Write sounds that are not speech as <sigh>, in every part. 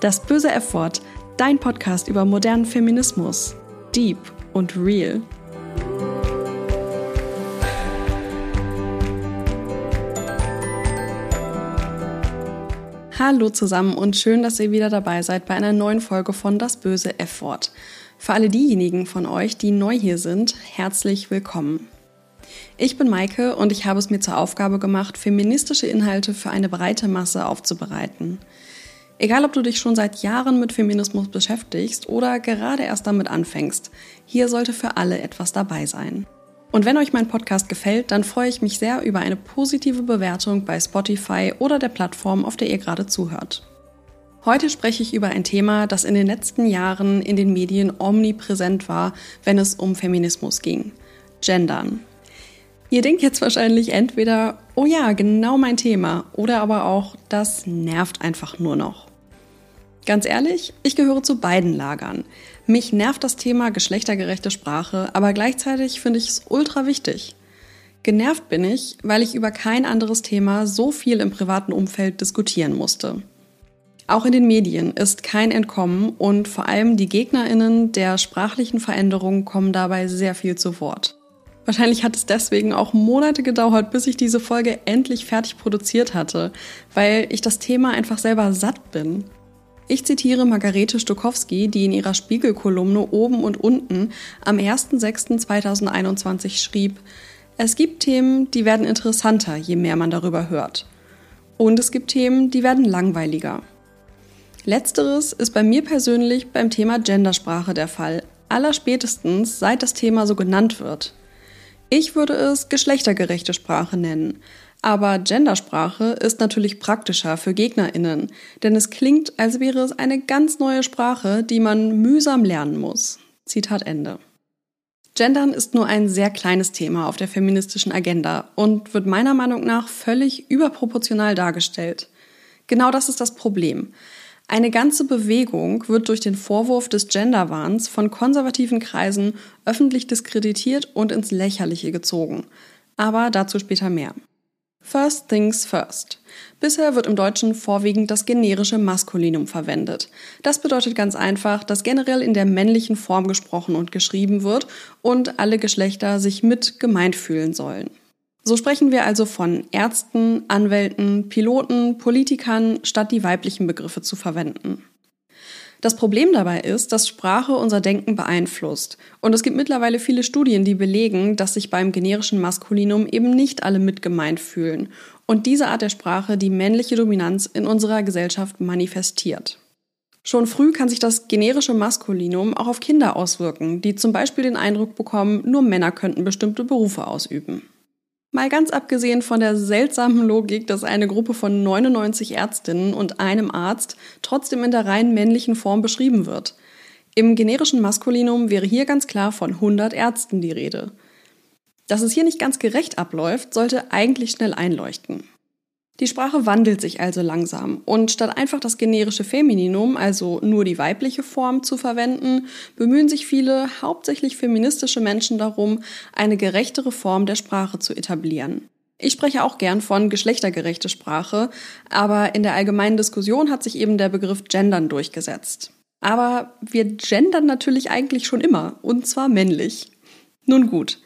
Das böse F-Wort, dein Podcast über modernen Feminismus. Deep und real. Hallo zusammen und schön, dass ihr wieder dabei seid bei einer neuen Folge von Das böse F-Wort. Für alle diejenigen von euch, die neu hier sind, herzlich willkommen. Ich bin Maike und ich habe es mir zur Aufgabe gemacht, feministische Inhalte für eine breite Masse aufzubereiten. Egal, ob du dich schon seit Jahren mit Feminismus beschäftigst oder gerade erst damit anfängst, hier sollte für alle etwas dabei sein. Und wenn euch mein Podcast gefällt, dann freue ich mich sehr über eine positive Bewertung bei Spotify oder der Plattform, auf der ihr gerade zuhört. Heute spreche ich über ein Thema, das in den letzten Jahren in den Medien omnipräsent war, wenn es um Feminismus ging. Gendern. Ihr denkt jetzt wahrscheinlich entweder, oh ja, genau mein Thema, oder aber auch, das nervt einfach nur noch. Ganz ehrlich, ich gehöre zu beiden Lagern. Mich nervt das Thema geschlechtergerechte Sprache, aber gleichzeitig finde ich es ultra wichtig. Genervt bin ich, weil ich über kein anderes Thema so viel im privaten Umfeld diskutieren musste. Auch in den Medien ist kein Entkommen und vor allem die Gegnerinnen der sprachlichen Veränderung kommen dabei sehr viel zu Wort. Wahrscheinlich hat es deswegen auch Monate gedauert, bis ich diese Folge endlich fertig produziert hatte, weil ich das Thema einfach selber satt bin. Ich zitiere Margarete Stokowski, die in ihrer Spiegelkolumne oben und unten am 1.6.2021 schrieb, es gibt Themen, die werden interessanter, je mehr man darüber hört. Und es gibt Themen, die werden langweiliger. Letzteres ist bei mir persönlich beim Thema Gendersprache der Fall, allerspätestens seit das Thema so genannt wird. Ich würde es geschlechtergerechte Sprache nennen, aber Gendersprache ist natürlich praktischer für Gegnerinnen, denn es klingt, als wäre es eine ganz neue Sprache, die man mühsam lernen muss. Zitat Ende. Gendern ist nur ein sehr kleines Thema auf der feministischen Agenda und wird meiner Meinung nach völlig überproportional dargestellt. Genau das ist das Problem. Eine ganze Bewegung wird durch den Vorwurf des Genderwahns von konservativen Kreisen öffentlich diskreditiert und ins Lächerliche gezogen. Aber dazu später mehr. First things first. Bisher wird im Deutschen vorwiegend das generische Maskulinum verwendet. Das bedeutet ganz einfach, dass generell in der männlichen Form gesprochen und geschrieben wird und alle Geschlechter sich mit gemeint fühlen sollen. So sprechen wir also von Ärzten, Anwälten, Piloten, Politikern, statt die weiblichen Begriffe zu verwenden. Das Problem dabei ist, dass Sprache unser Denken beeinflusst. Und es gibt mittlerweile viele Studien, die belegen, dass sich beim generischen Maskulinum eben nicht alle mitgemeint fühlen und diese Art der Sprache die männliche Dominanz in unserer Gesellschaft manifestiert. Schon früh kann sich das generische Maskulinum auch auf Kinder auswirken, die zum Beispiel den Eindruck bekommen, nur Männer könnten bestimmte Berufe ausüben. Mal ganz abgesehen von der seltsamen Logik, dass eine Gruppe von 99 Ärztinnen und einem Arzt trotzdem in der rein männlichen Form beschrieben wird. Im generischen Maskulinum wäre hier ganz klar von 100 Ärzten die Rede. Dass es hier nicht ganz gerecht abläuft, sollte eigentlich schnell einleuchten. Die Sprache wandelt sich also langsam und statt einfach das generische Femininum, also nur die weibliche Form, zu verwenden, bemühen sich viele, hauptsächlich feministische Menschen darum, eine gerechtere Form der Sprache zu etablieren. Ich spreche auch gern von geschlechtergerechte Sprache, aber in der allgemeinen Diskussion hat sich eben der Begriff Gendern durchgesetzt. Aber wir gendern natürlich eigentlich schon immer, und zwar männlich. Nun gut,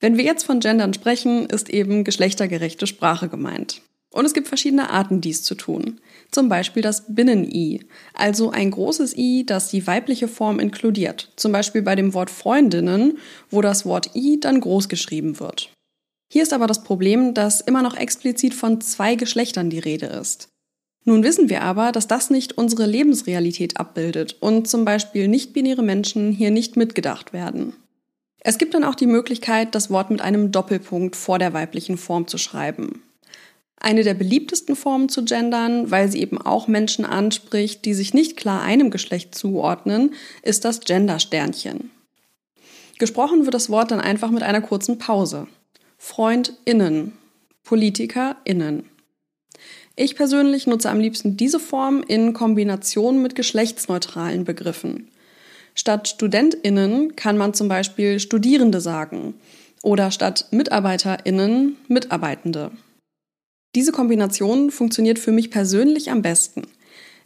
wenn wir jetzt von Gendern sprechen, ist eben geschlechtergerechte Sprache gemeint. Und es gibt verschiedene Arten, dies zu tun. Zum Beispiel das Binnen-I, also ein großes I, das die weibliche Form inkludiert. Zum Beispiel bei dem Wort Freundinnen, wo das Wort I dann groß geschrieben wird. Hier ist aber das Problem, dass immer noch explizit von zwei Geschlechtern die Rede ist. Nun wissen wir aber, dass das nicht unsere Lebensrealität abbildet und zum Beispiel nicht-binäre Menschen hier nicht mitgedacht werden. Es gibt dann auch die Möglichkeit, das Wort mit einem Doppelpunkt vor der weiblichen Form zu schreiben. Eine der beliebtesten Formen zu gendern, weil sie eben auch Menschen anspricht, die sich nicht klar einem Geschlecht zuordnen, ist das Gendersternchen. Gesprochen wird das Wort dann einfach mit einer kurzen Pause. FreundInnen, PolitikerInnen. Ich persönlich nutze am liebsten diese Form in Kombination mit geschlechtsneutralen Begriffen. Statt StudentInnen kann man zum Beispiel Studierende sagen oder statt MitarbeiterInnen Mitarbeitende. Diese Kombination funktioniert für mich persönlich am besten.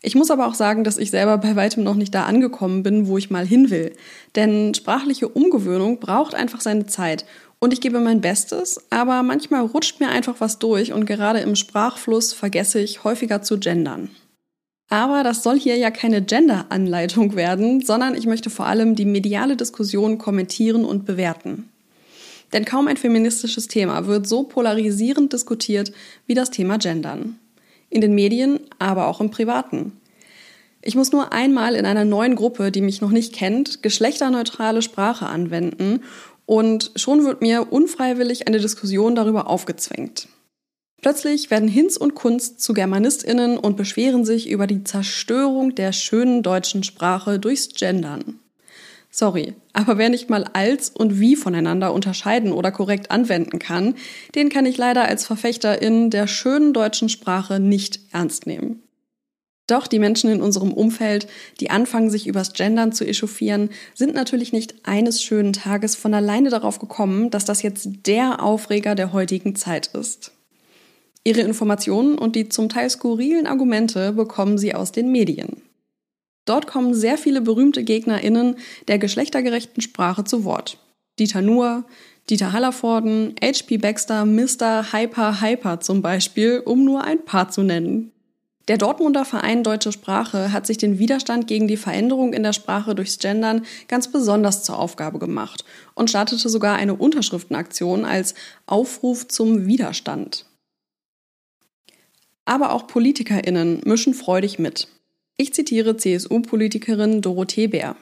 Ich muss aber auch sagen, dass ich selber bei weitem noch nicht da angekommen bin, wo ich mal hin will. Denn sprachliche Umgewöhnung braucht einfach seine Zeit. Und ich gebe mein Bestes, aber manchmal rutscht mir einfach was durch und gerade im Sprachfluss vergesse ich häufiger zu gendern. Aber das soll hier ja keine Gender-Anleitung werden, sondern ich möchte vor allem die mediale Diskussion kommentieren und bewerten. Denn kaum ein feministisches Thema wird so polarisierend diskutiert wie das Thema Gendern in den Medien, aber auch im Privaten. Ich muss nur einmal in einer neuen Gruppe, die mich noch nicht kennt, geschlechterneutrale Sprache anwenden und schon wird mir unfreiwillig eine Diskussion darüber aufgezwängt. Plötzlich werden Hinz und Kunst zu Germanistinnen und beschweren sich über die Zerstörung der schönen deutschen Sprache durchs Gendern. Sorry, aber wer nicht mal als und wie voneinander unterscheiden oder korrekt anwenden kann, den kann ich leider als Verfechterin der schönen deutschen Sprache nicht ernst nehmen. Doch die Menschen in unserem Umfeld, die anfangen, sich übers Gendern zu echauffieren, sind natürlich nicht eines schönen Tages von alleine darauf gekommen, dass das jetzt der Aufreger der heutigen Zeit ist. Ihre Informationen und die zum Teil skurrilen Argumente bekommen sie aus den Medien. Dort kommen sehr viele berühmte GegnerInnen der geschlechtergerechten Sprache zu Wort. Dieter Nuhr, Dieter Hallervorden, H.P. Baxter, Mr. Hyper Hyper zum Beispiel, um nur ein paar zu nennen. Der Dortmunder Verein Deutsche Sprache hat sich den Widerstand gegen die Veränderung in der Sprache durchs Gendern ganz besonders zur Aufgabe gemacht und startete sogar eine Unterschriftenaktion als Aufruf zum Widerstand. Aber auch PolitikerInnen mischen freudig mit. Ich zitiere CSU-Politikerin Dorothee Bär.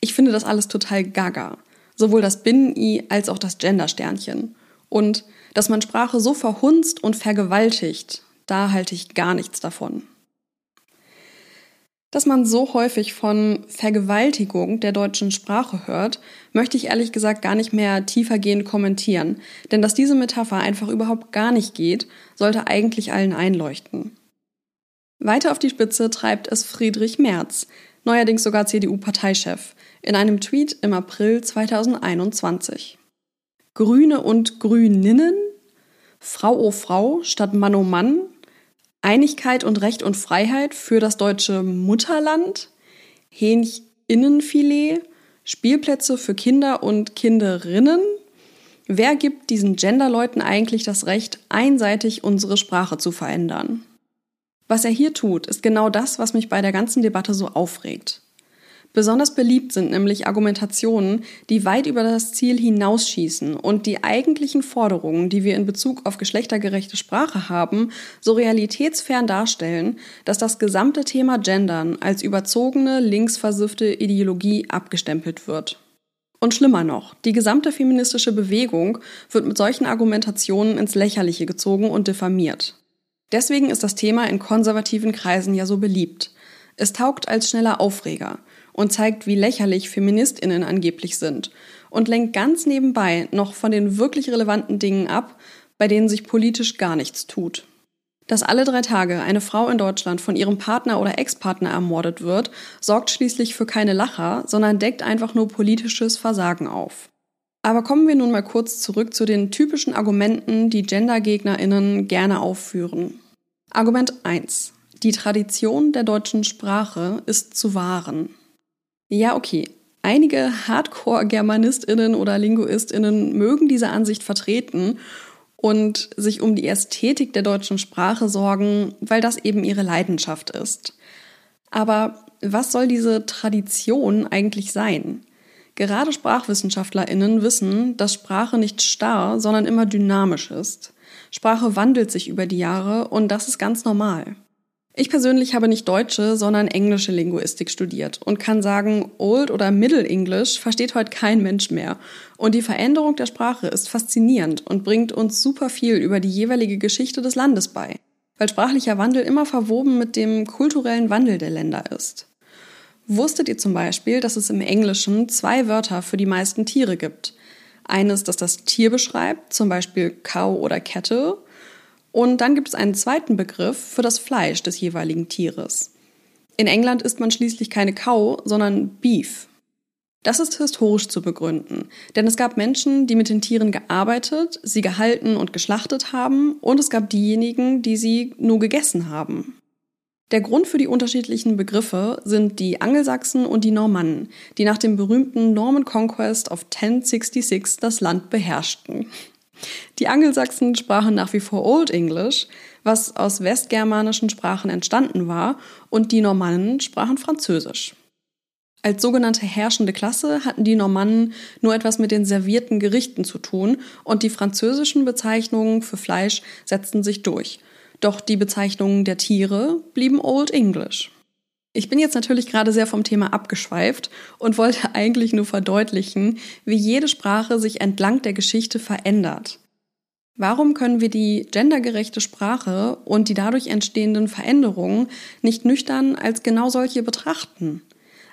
Ich finde das alles total gaga. Sowohl das Binnen-I als auch das Gender-Sternchen. Und dass man Sprache so verhunzt und vergewaltigt, da halte ich gar nichts davon. Dass man so häufig von Vergewaltigung der deutschen Sprache hört, möchte ich ehrlich gesagt gar nicht mehr tiefergehend kommentieren, denn dass diese Metapher einfach überhaupt gar nicht geht, sollte eigentlich allen einleuchten. Weiter auf die Spitze treibt es Friedrich Merz, neuerdings sogar CDU-Parteichef, in einem Tweet im April 2021. Grüne und Grüninnen? Frau o oh Frau statt Mann o oh Mann? Einigkeit und Recht und Freiheit für das deutsche Mutterland? Hähncheninnenfilet? Spielplätze für Kinder und Kinderinnen? Wer gibt diesen Genderleuten eigentlich das Recht, einseitig unsere Sprache zu verändern? Was er hier tut, ist genau das, was mich bei der ganzen Debatte so aufregt. Besonders beliebt sind nämlich Argumentationen, die weit über das Ziel hinausschießen und die eigentlichen Forderungen, die wir in Bezug auf geschlechtergerechte Sprache haben, so realitätsfern darstellen, dass das gesamte Thema Gendern als überzogene, linksversiffte Ideologie abgestempelt wird. Und schlimmer noch, die gesamte feministische Bewegung wird mit solchen Argumentationen ins Lächerliche gezogen und diffamiert. Deswegen ist das Thema in konservativen Kreisen ja so beliebt. Es taugt als schneller Aufreger und zeigt, wie lächerlich Feministinnen angeblich sind und lenkt ganz nebenbei noch von den wirklich relevanten Dingen ab, bei denen sich politisch gar nichts tut. Dass alle drei Tage eine Frau in Deutschland von ihrem Partner oder Ex-Partner ermordet wird, sorgt schließlich für keine Lacher, sondern deckt einfach nur politisches Versagen auf. Aber kommen wir nun mal kurz zurück zu den typischen Argumenten, die Gendergegnerinnen gerne aufführen. Argument 1. Die Tradition der deutschen Sprache ist zu wahren. Ja, okay. Einige Hardcore-Germanistinnen oder Linguistinnen mögen diese Ansicht vertreten und sich um die Ästhetik der deutschen Sprache sorgen, weil das eben ihre Leidenschaft ist. Aber was soll diese Tradition eigentlich sein? Gerade Sprachwissenschaftlerinnen wissen, dass Sprache nicht starr, sondern immer dynamisch ist. Sprache wandelt sich über die Jahre und das ist ganz normal. Ich persönlich habe nicht deutsche, sondern englische Linguistik studiert und kann sagen, Old oder Middle English versteht heute kein Mensch mehr. Und die Veränderung der Sprache ist faszinierend und bringt uns super viel über die jeweilige Geschichte des Landes bei, weil sprachlicher Wandel immer verwoben mit dem kulturellen Wandel der Länder ist. Wusstet ihr zum Beispiel, dass es im Englischen zwei Wörter für die meisten Tiere gibt? Eines, das das Tier beschreibt, zum Beispiel Cow oder Kette. Und dann gibt es einen zweiten Begriff für das Fleisch des jeweiligen Tieres. In England isst man schließlich keine Cow, sondern Beef. Das ist historisch zu begründen, denn es gab Menschen, die mit den Tieren gearbeitet, sie gehalten und geschlachtet haben, und es gab diejenigen, die sie nur gegessen haben. Der Grund für die unterschiedlichen Begriffe sind die Angelsachsen und die Normannen, die nach dem berühmten Norman Conquest of 1066 das Land beherrschten. Die Angelsachsen sprachen nach wie vor Old English, was aus westgermanischen Sprachen entstanden war, und die Normannen sprachen Französisch. Als sogenannte herrschende Klasse hatten die Normannen nur etwas mit den servierten Gerichten zu tun und die französischen Bezeichnungen für Fleisch setzten sich durch. Doch die Bezeichnungen der Tiere blieben Old English. Ich bin jetzt natürlich gerade sehr vom Thema abgeschweift und wollte <laughs> eigentlich nur verdeutlichen, wie jede Sprache sich entlang der Geschichte verändert. Warum können wir die gendergerechte Sprache und die dadurch entstehenden Veränderungen nicht nüchtern als genau solche betrachten?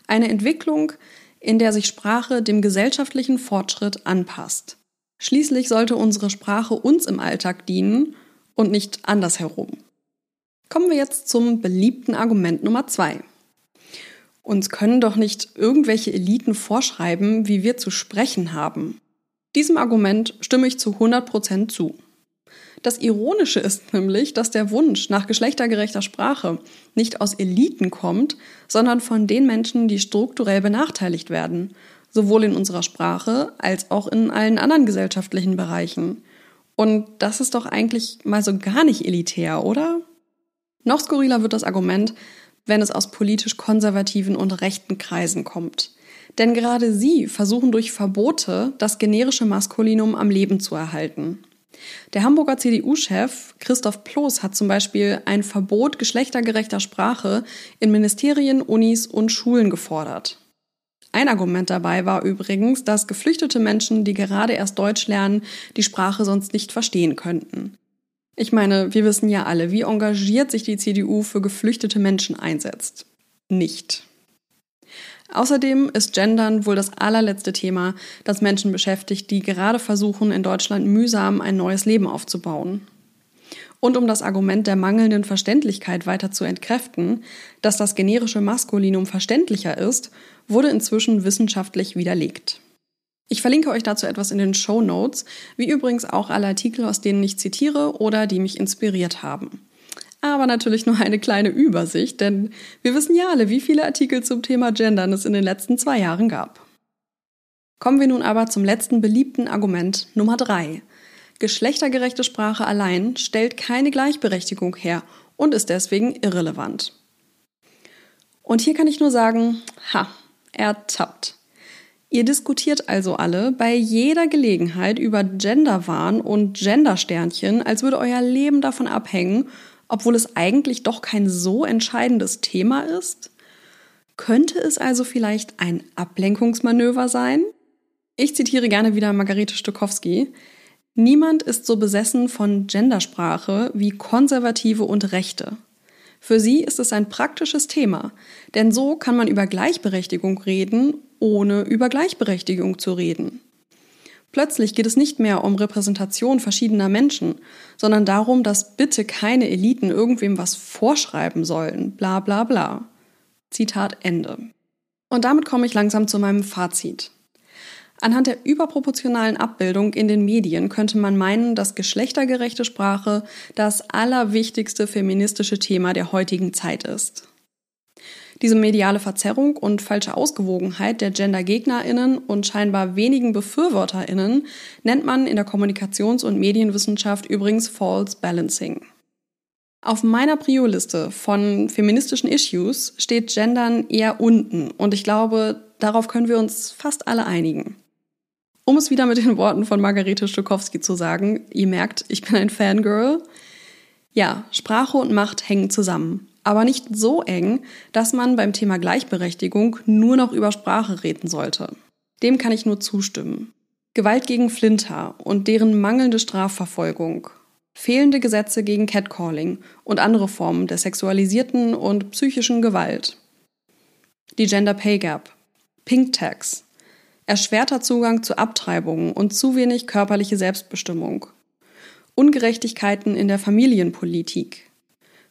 Eine Entwicklung, in der sich Sprache dem gesellschaftlichen Fortschritt anpasst. Schließlich sollte unsere Sprache uns im Alltag dienen und nicht andersherum. Kommen wir jetzt zum beliebten Argument Nummer zwei. Uns können doch nicht irgendwelche Eliten vorschreiben, wie wir zu sprechen haben. Diesem Argument stimme ich zu 100% zu. Das Ironische ist nämlich, dass der Wunsch nach geschlechtergerechter Sprache nicht aus Eliten kommt, sondern von den Menschen, die strukturell benachteiligt werden, sowohl in unserer Sprache als auch in allen anderen gesellschaftlichen Bereichen. Und das ist doch eigentlich mal so gar nicht elitär, oder? Noch skurriler wird das Argument, wenn es aus politisch konservativen und rechten Kreisen kommt. Denn gerade sie versuchen durch Verbote das generische Maskulinum am Leben zu erhalten. Der Hamburger CDU-Chef Christoph Ploß hat zum Beispiel ein Verbot geschlechtergerechter Sprache in Ministerien, Unis und Schulen gefordert. Ein Argument dabei war übrigens, dass geflüchtete Menschen, die gerade erst Deutsch lernen, die Sprache sonst nicht verstehen könnten. Ich meine, wir wissen ja alle, wie engagiert sich die CDU für geflüchtete Menschen einsetzt. Nicht. Außerdem ist Gendern wohl das allerletzte Thema, das Menschen beschäftigt, die gerade versuchen, in Deutschland mühsam ein neues Leben aufzubauen. Und um das Argument der mangelnden Verständlichkeit weiter zu entkräften, dass das generische Maskulinum verständlicher ist, wurde inzwischen wissenschaftlich widerlegt. Ich verlinke euch dazu etwas in den Show Notes, wie übrigens auch alle Artikel, aus denen ich zitiere oder die mich inspiriert haben. Aber natürlich nur eine kleine Übersicht, denn wir wissen ja alle, wie viele Artikel zum Thema Gendern es in den letzten zwei Jahren gab. Kommen wir nun aber zum letzten beliebten Argument Nummer drei. Geschlechtergerechte Sprache allein stellt keine Gleichberechtigung her und ist deswegen irrelevant. Und hier kann ich nur sagen, ha, ertappt. Ihr diskutiert also alle bei jeder Gelegenheit über Genderwahn und Gendersternchen, als würde euer Leben davon abhängen, obwohl es eigentlich doch kein so entscheidendes Thema ist? Könnte es also vielleicht ein Ablenkungsmanöver sein? Ich zitiere gerne wieder Margarete Stokowski. Niemand ist so besessen von Gendersprache wie Konservative und Rechte. Für sie ist es ein praktisches Thema, denn so kann man über Gleichberechtigung reden, ohne über Gleichberechtigung zu reden. Plötzlich geht es nicht mehr um Repräsentation verschiedener Menschen, sondern darum, dass bitte keine Eliten irgendwem was vorschreiben sollen, bla bla bla. Zitat Ende. Und damit komme ich langsam zu meinem Fazit. Anhand der überproportionalen Abbildung in den Medien könnte man meinen, dass geschlechtergerechte Sprache das allerwichtigste feministische Thema der heutigen Zeit ist. Diese mediale Verzerrung und falsche Ausgewogenheit der Gender-GegnerInnen und scheinbar wenigen BefürworterInnen nennt man in der Kommunikations- und Medienwissenschaft übrigens False Balancing. Auf meiner Prio-Liste von feministischen Issues steht Gendern eher unten und ich glaube, darauf können wir uns fast alle einigen. Um es wieder mit den Worten von Margarete Stokowski zu sagen, ihr merkt, ich bin ein Fangirl. Ja, Sprache und Macht hängen zusammen. Aber nicht so eng, dass man beim Thema Gleichberechtigung nur noch über Sprache reden sollte. Dem kann ich nur zustimmen. Gewalt gegen Flinter und deren mangelnde Strafverfolgung, fehlende Gesetze gegen Catcalling und andere Formen der sexualisierten und psychischen Gewalt, die Gender Pay Gap, Pink Tax, erschwerter Zugang zu Abtreibungen und zu wenig körperliche Selbstbestimmung, Ungerechtigkeiten in der Familienpolitik,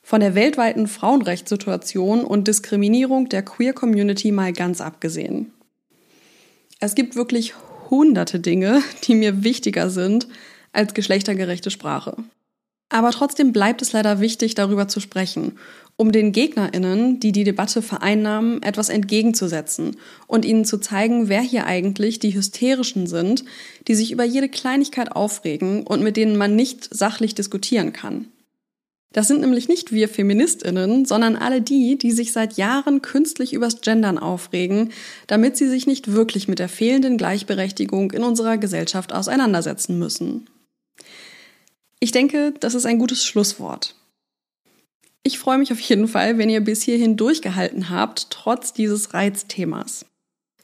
von der weltweiten Frauenrechtssituation und Diskriminierung der Queer Community mal ganz abgesehen. Es gibt wirklich hunderte Dinge, die mir wichtiger sind als geschlechtergerechte Sprache. Aber trotzdem bleibt es leider wichtig, darüber zu sprechen, um den Gegnerinnen, die die Debatte vereinnahmen, etwas entgegenzusetzen und ihnen zu zeigen, wer hier eigentlich die Hysterischen sind, die sich über jede Kleinigkeit aufregen und mit denen man nicht sachlich diskutieren kann. Das sind nämlich nicht wir Feministinnen, sondern alle die, die sich seit Jahren künstlich übers Gendern aufregen, damit sie sich nicht wirklich mit der fehlenden Gleichberechtigung in unserer Gesellschaft auseinandersetzen müssen. Ich denke, das ist ein gutes Schlusswort. Ich freue mich auf jeden Fall, wenn ihr bis hierhin durchgehalten habt, trotz dieses Reizthemas.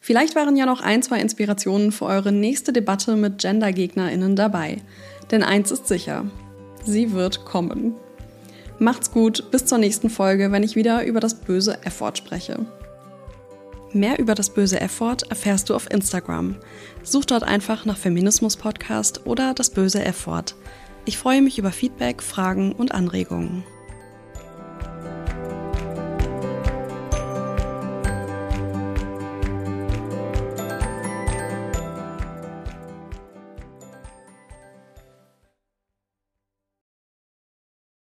Vielleicht waren ja noch ein, zwei Inspirationen für eure nächste Debatte mit GendergegnerInnen dabei. Denn eins ist sicher, sie wird kommen. Macht's gut, bis zur nächsten Folge, wenn ich wieder über das böse Effort spreche. Mehr über das böse Effort erfährst du auf Instagram. Such dort einfach nach Feminismus Podcast oder das böse Effort. Ich freue mich über Feedback, Fragen und Anregungen.